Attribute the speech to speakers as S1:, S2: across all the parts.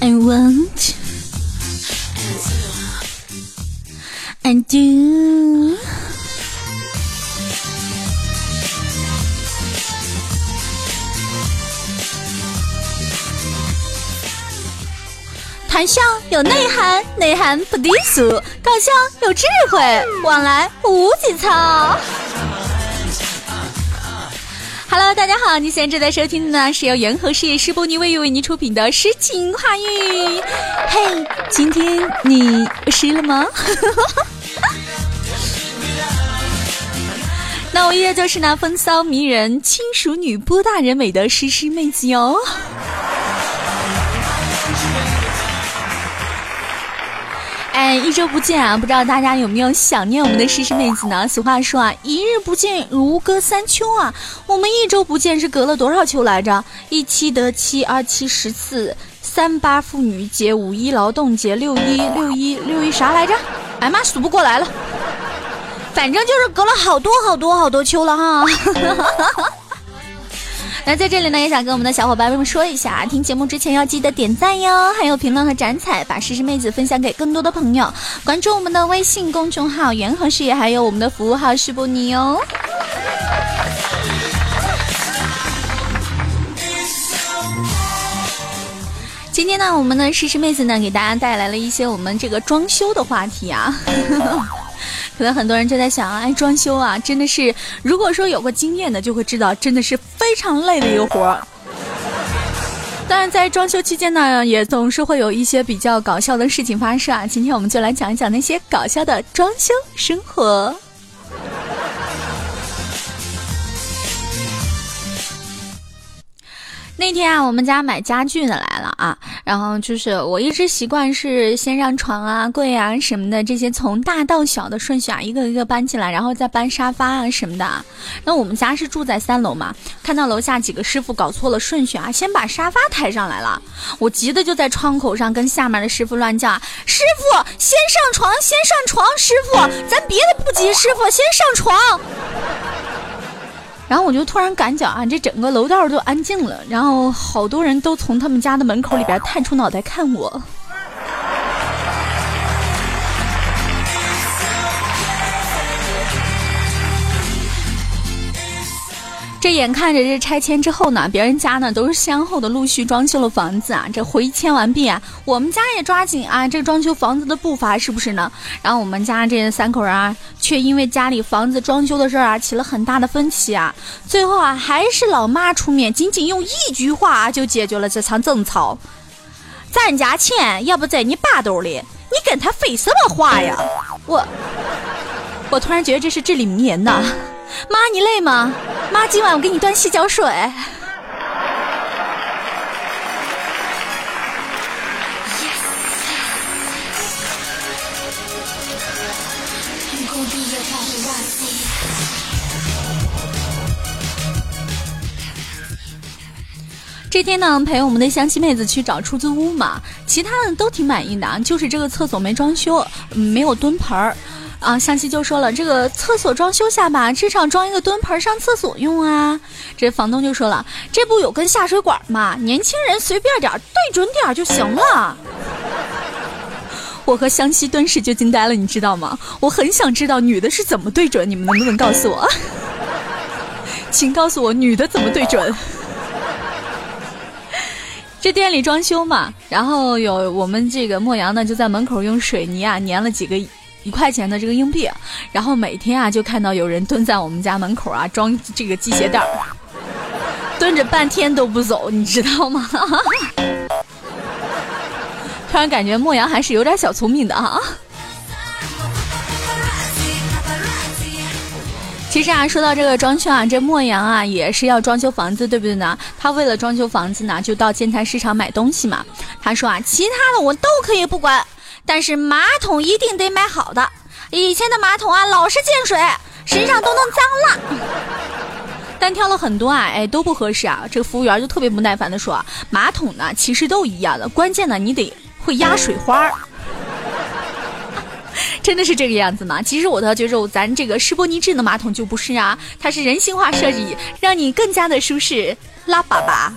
S1: I want, and do。谈笑有内涵，内涵不低俗；搞笑有智慧，往来无节操。Hello，大家好，你现在正在收听的呢是由元和事业师波尼卫浴为您出品的诗情画意。嘿，今天你湿了吗？那我依旧就是那风骚迷人、轻熟女、波大人美的诗诗妹子哟。哎，一周不见啊，不知道大家有没有想念我们的诗诗妹子呢？俗话说啊，一日不见如隔三秋啊。我们一周不见是隔了多少秋来着？一七得七，二七十四，三八妇女节，五一劳动节，六一六一六一啥来着？哎妈，数不过来了。反正就是隔了好多好多好多秋了哈。那在这里呢，也想跟我们的小伙伴们说一下啊，听节目之前要记得点赞哟，还有评论和展彩，把诗诗妹子分享给更多的朋友，关注我们的微信公众号“元和事业”，还有我们的服务号“诗不你”哦。今天呢，我们的诗诗妹子呢，给大家带来了一些我们这个装修的话题啊。可能很多人就在想，哎，装修啊，真的是，如果说有过经验的，就会知道，真的是非常累的一个活儿。当然，在装修期间呢，也总是会有一些比较搞笑的事情发生啊。今天我们就来讲一讲那些搞笑的装修生活。那天啊，我们家买家具的来了啊，然后就是我一直习惯是先让床啊、柜啊什么的这些从大到小的顺序啊，一个一个搬进来，然后再搬沙发啊什么的。那我们家是住在三楼嘛，看到楼下几个师傅搞错了顺序啊，先把沙发抬上来了，我急的就在窗口上跟下面的师傅乱叫：“师傅，先上床，先上床！师傅，咱别的不急，师傅先上床。”然后我就突然感觉啊，这整个楼道都安静了，然后好多人都从他们家的门口里边探出脑袋看我。这眼看着这拆迁之后呢，别人家呢都是先后的陆续装修了房子啊，这回迁完毕啊，我们家也抓紧啊，这装修房子的步伐是不是呢？然后我们家这三口人啊，却因为家里房子装修的事儿啊，起了很大的分歧啊，最后啊，还是老妈出面，仅仅用一句话啊就解决了这场争吵。咱家钱要不在你爸兜里，你跟他废什么话呀？我，我突然觉得这是至理名言呐。妈，你累吗？妈，今晚我给你端洗脚水。这天呢，陪我们的相亲妹子去找出租屋嘛，其他的都挺满意的，就是这个厕所没装修，没有蹲盆儿。啊，湘西就说了，这个厕所装修下吧，至少装一个蹲盆上厕所用啊。这房东就说了，这不有根下水管吗？年轻人随便点，对准点就行了。我和湘西顿时就惊呆了，你知道吗？我很想知道女的是怎么对准，你们能不能告诉我？请告诉我女的怎么对准。这店里装修嘛，然后有我们这个莫阳呢，就在门口用水泥啊粘了几个。一块钱的这个硬币，然后每天啊就看到有人蹲在我们家门口啊装这个系鞋带儿，蹲着半天都不走，你知道吗？突然感觉莫阳还是有点小聪明的哈。其实啊，说到这个装修啊，这莫阳啊也是要装修房子，对不对呢？他为了装修房子呢，就到建材市场买东西嘛。他说啊，其他的我都可以不管。但是马桶一定得买好的，以前的马桶啊老是进水，身上都弄脏了。单挑了很多啊，哎都不合适啊。这个服务员就特别不耐烦的说：“马桶呢其实都一样的，关键呢你得会压水花。”真的是这个样子吗？其实我倒觉着咱这个施波尼智能马桶就不是啊，它是人性化设计，让你更加的舒适，拉粑粑。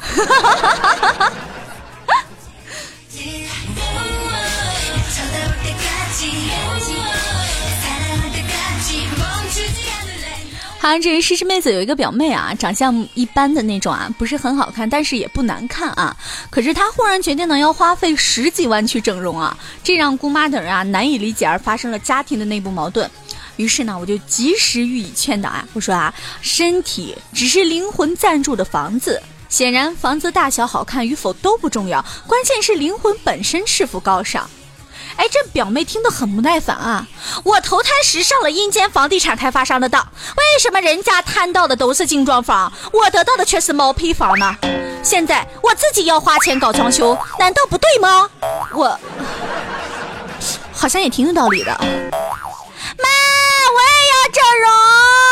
S1: 好像这诗诗妹子有一个表妹啊，长相一般的那种啊，不是很好看，但是也不难看啊。可是她忽然决定呢，要花费十几万去整容啊，这让姑妈等人啊难以理解，而发生了家庭的内部矛盾。于是呢，我就及时予以劝导啊，我说啊，身体只是灵魂暂住的房子，显然房子大小好看与否都不重要，关键是灵魂本身是否高尚。哎，这表妹听得很不耐烦啊！我投胎时上了阴间房地产开发商的当，为什么人家摊到的都是精装房，我得到的却是毛坯房呢？现在我自己要花钱搞装修，难道不对吗？我好像也挺有道理的。妈，我也要整容。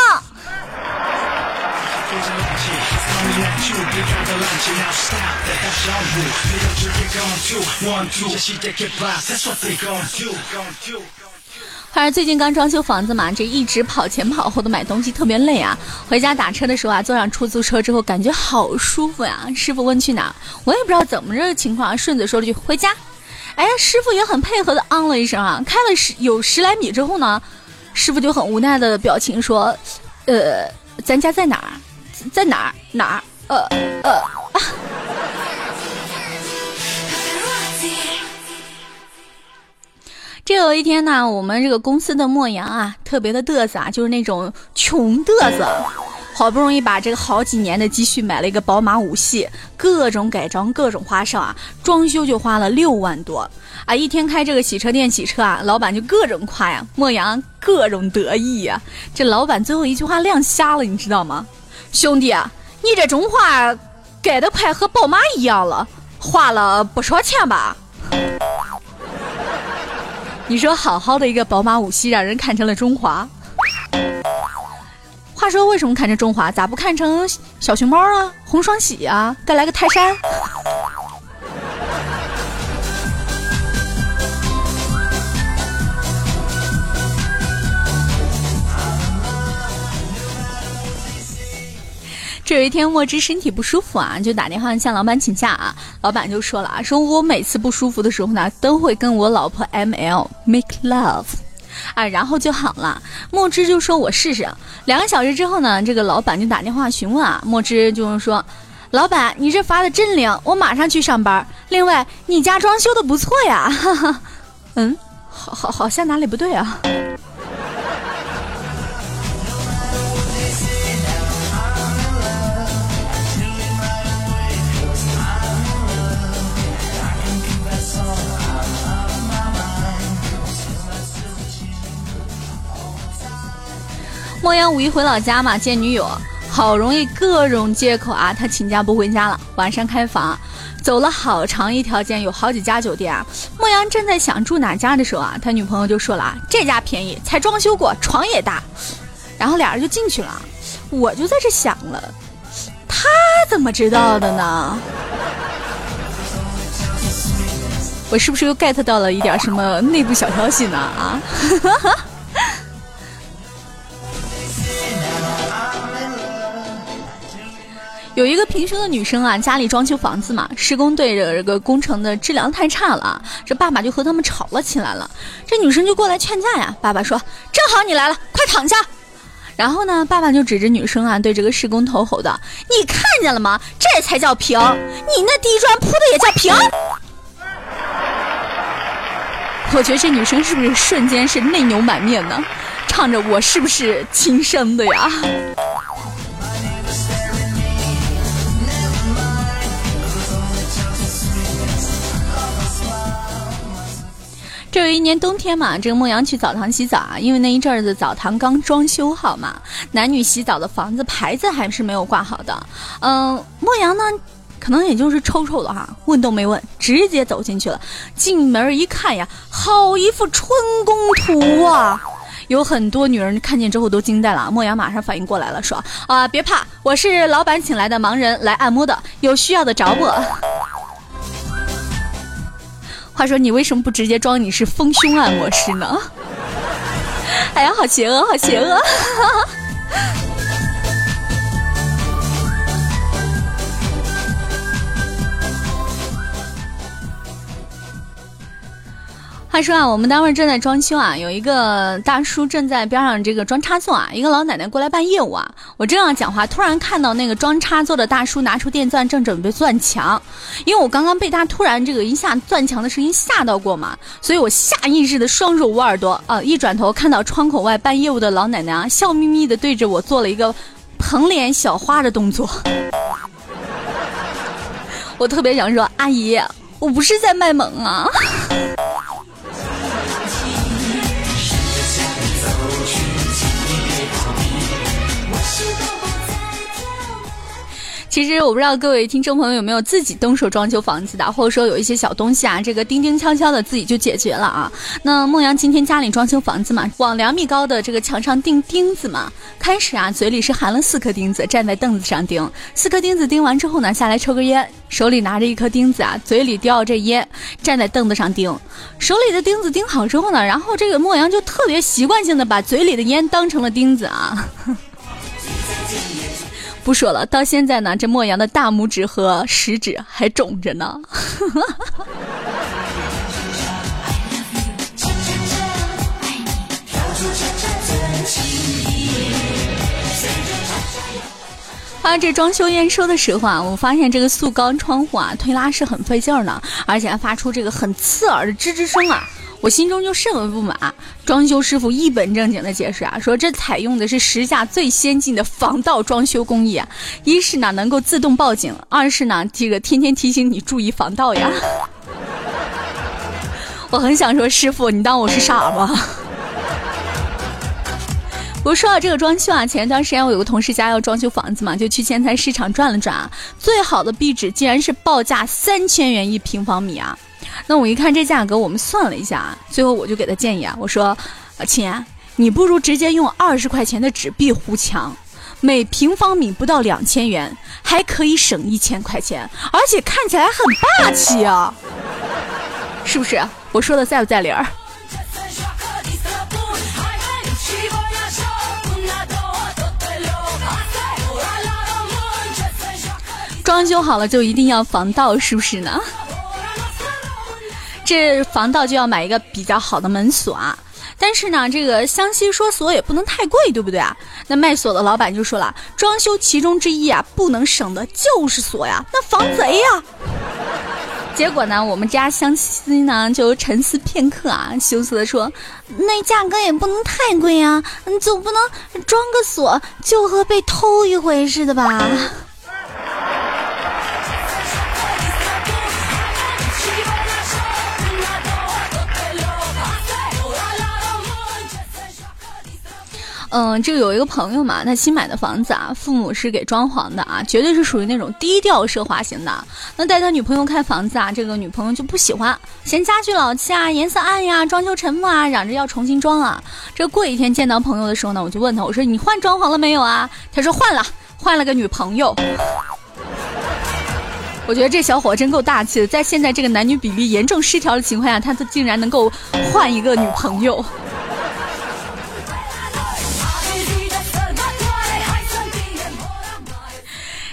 S1: 反正最近刚装修房子嘛，这一直跑前跑后的买东西特别累啊。回家打车的时候啊，坐上出租车之后感觉好舒服呀。师傅问去哪，我也不知道怎么这个情况，顺嘴说了句回家。哎，师傅也很配合的嗯了一声啊。开了十有十来米之后呢，师傅就很无奈的表情说：“呃，咱家在哪儿？在哪儿？哪儿？呃呃。”这有一天呢，我们这个公司的莫阳啊，特别的嘚瑟啊，就是那种穷嘚瑟，好不容易把这个好几年的积蓄买了一个宝马五系，各种改装，各种花哨啊，装修就花了六万多啊！一天开这个洗车店洗车啊，老板就各种夸呀，莫阳各种得意呀。这老板最后一句话亮瞎了，你知道吗？兄弟啊，你这中华改的快和宝马一样了，花了不少钱吧？你说好好的一个宝马五系，让人看成了中华。话说为什么看成中华？咋不看成小熊猫啊？红双喜啊？再来个泰山？这有一天，墨汁身体不舒服啊，就打电话向老板请假啊。老板就说了啊，说我每次不舒服的时候呢，都会跟我老婆 M L make love，啊，然后就好了。墨汁就说我试试。两个小时之后呢，这个老板就打电话询问啊，墨汁就是说，老板你这发的真灵，我马上去上班。另外，你家装修的不错呀，哈哈，嗯，好好好像哪里不对啊。莫阳五一回老家嘛，见女友，好容易各种借口啊，他请假不回家了。晚上开房，走了好长一条街，有好几家酒店啊。莫阳正在想住哪家的时候啊，他女朋友就说了啊，这家便宜，才装修过，床也大。然后俩人就进去了。我就在这想了，他怎么知道的呢？我是不是又 get 到了一点什么内部小消息呢？啊？有一个平胸的女生啊，家里装修房子嘛，施工队的这个工程的质量太差了，这爸爸就和他们吵了起来了。这女生就过来劝架呀，爸爸说：“正好你来了，快躺下。”然后呢，爸爸就指着女生啊，对这个施工头吼道：“你看见了吗？这才叫平，你那地砖铺的也叫平？”我觉得这女生是不是瞬间是泪流满面呢？唱着我是不是亲生的呀？这有一年冬天嘛，这个莫阳去澡堂洗澡啊，因为那一阵子澡堂刚装修好嘛，男女洗澡的房子牌子还是没有挂好的。嗯，莫阳呢，可能也就是抽抽的哈，问都没问，直接走进去了。进门一看呀，好一副春宫图啊！有很多女人看见之后都惊呆了。莫阳马上反应过来了，说：“啊，别怕，我是老板请来的盲人来按摩的，有需要的找我。”话说你为什么不直接装你是丰胸按摩师呢？哎呀，好邪恶，好邪恶！话说啊，我们单位正在装修啊，有一个大叔正在边上这个装插座啊，一个老奶奶过来办业务啊。我正要讲话，突然看到那个装插座的大叔拿出电钻，正准备钻墙。因为我刚刚被他突然这个一下钻墙的声音吓到过嘛，所以我下意识的双手捂耳朵啊，一转头看到窗口外办业务的老奶奶啊，笑眯眯的对着我做了一个捧脸小花的动作。我特别想说，阿姨，我不是在卖萌啊。其实我不知道各位听众朋友有没有自己动手装修房子的，或者说有一些小东西啊，这个叮叮敲敲的自己就解决了啊。那梦阳今天家里装修房子嘛，往两米高的这个墙上钉钉子嘛。开始啊，嘴里是含了四颗钉子，站在凳子上钉。四颗钉子钉完之后呢，下来抽根烟，手里拿着一颗钉子啊，嘴里叼着烟，站在凳子上钉。手里的钉子钉好之后呢，然后这个莫阳就特别习惯性的把嘴里的烟当成了钉子啊。不说了，到现在呢，这莫阳的大拇指和食指还肿着呢。啊，这装修验收的时候啊，我发现这个塑钢窗户啊，推拉是很费劲儿的，而且还发出这个很刺耳的吱吱声啊。我心中就甚为不满，装修师傅一本正经的解释啊，说这采用的是时下最先进的防盗装修工艺啊，一是呢能够自动报警，二是呢这个天天提醒你注意防盗呀。我很想说师傅，你当我是傻吗？不说到这个装修啊，前一段时间我有个同事家要装修房子嘛，就去建材市场转了转啊，最好的壁纸竟然是报价三千元一平方米啊。那我一看这价格，我们算了一下啊，最后我就给他建议啊，我说，亲，你不如直接用二十块钱的纸壁糊墙，每平方米不到两千元，还可以省一千块钱，而且看起来很霸气啊，是不是？我说的在不在理儿？装修好了就一定要防盗，是不是呢？这防盗就要买一个比较好的门锁啊，但是呢，这个湘西说锁也不能太贵，对不对啊？那卖锁的老板就说了，装修其中之一啊，不能省的就是锁呀，那防贼呀。结果呢，我们家湘西呢就沉思片刻啊，羞涩的说，那价格也不能太贵啊，总不能装个锁就和被偷一回似的吧？嗯，这个有一个朋友嘛，他新买的房子啊，父母是给装潢的啊，绝对是属于那种低调奢华型的。那带他女朋友看房子啊，这个女朋友就不喜欢，嫌家具老气啊，颜色暗呀，装修沉木啊，嚷着要重新装啊。这过一天见到朋友的时候呢，我就问他，我说你换装潢了没有啊？他说换了，换了个女朋友。我觉得这小伙真够大气的，在现在这个男女比例严重失调的情况下，他竟然能够换一个女朋友。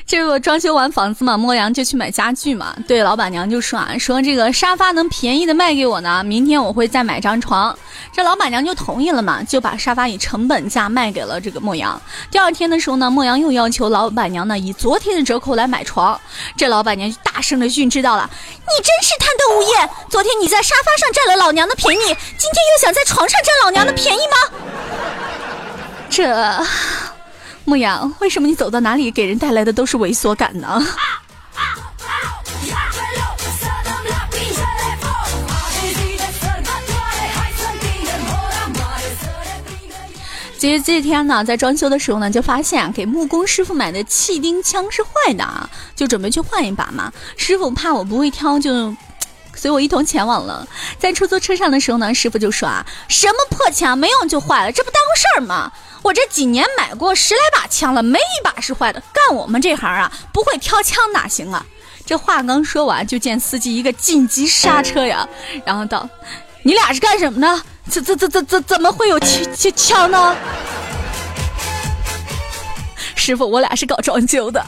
S1: 这个装修完房子嘛，莫阳就去买家具嘛。对老板娘就说啊，说这个沙发能便宜的卖给我呢，明天我会再买张床。这老板娘就同意了嘛，就把沙发以成本价卖给了这个莫阳。第二天的时候呢，莫阳又要求老板娘呢以昨天的折扣来买床。这老板娘就大声的训斥到了：“你真是贪得无厌！昨天你在沙发上占了老娘的便宜，今天又想在床上占老娘的便宜吗？”这。牧羊，为什么你走到哪里给人带来的都是猥琐感呢？其实这天呢，在装修的时候呢，就发现给木工师傅买的气钉枪是坏的啊，就准备去换一把嘛。师傅怕我不会挑，就随我一同前往了。在出租车上的时候呢，师傅就说啊：“什么破枪，没用就坏了，这不耽误事儿吗？”我这几年买过十来把枪了，没一把是坏的。干我们这行啊，不会挑枪哪行啊？这话刚说完，就见司机一个紧急刹车呀，然后道：“你俩是干什么的？怎怎怎怎怎怎么会有枪枪枪呢？”师傅，我俩是搞装修的。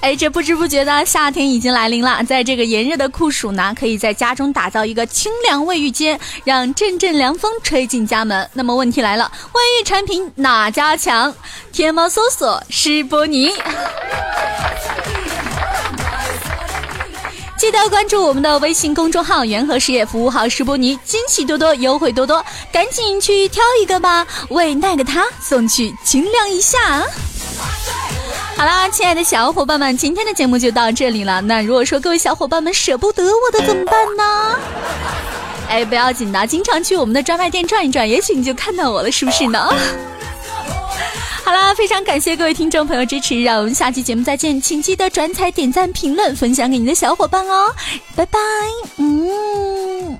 S1: 哎，这不知不觉的夏天已经来临了，在这个炎热的酷暑呢，可以在家中打造一个清凉卫浴间，让阵阵凉风吹进家门。那么问题来了，卫浴产品哪家强？天猫搜索施波尼。记得关注我们的微信公众号“元和事业服务号施波尼”，惊喜多多，优惠多多，赶紧去挑一个吧，为那个他送去清凉一下。好啦，亲爱的小伙伴们，今天的节目就到这里了。那如果说各位小伙伴们舍不得我的怎么办呢？哎，不要紧的，经常去我们的专卖店转一转，也许你就看到我了，是不是呢？好啦，非常感谢各位听众朋友支持，让我们下期节目再见，请记得转采、点赞、评论、分享给你的小伙伴哦，拜拜，嗯。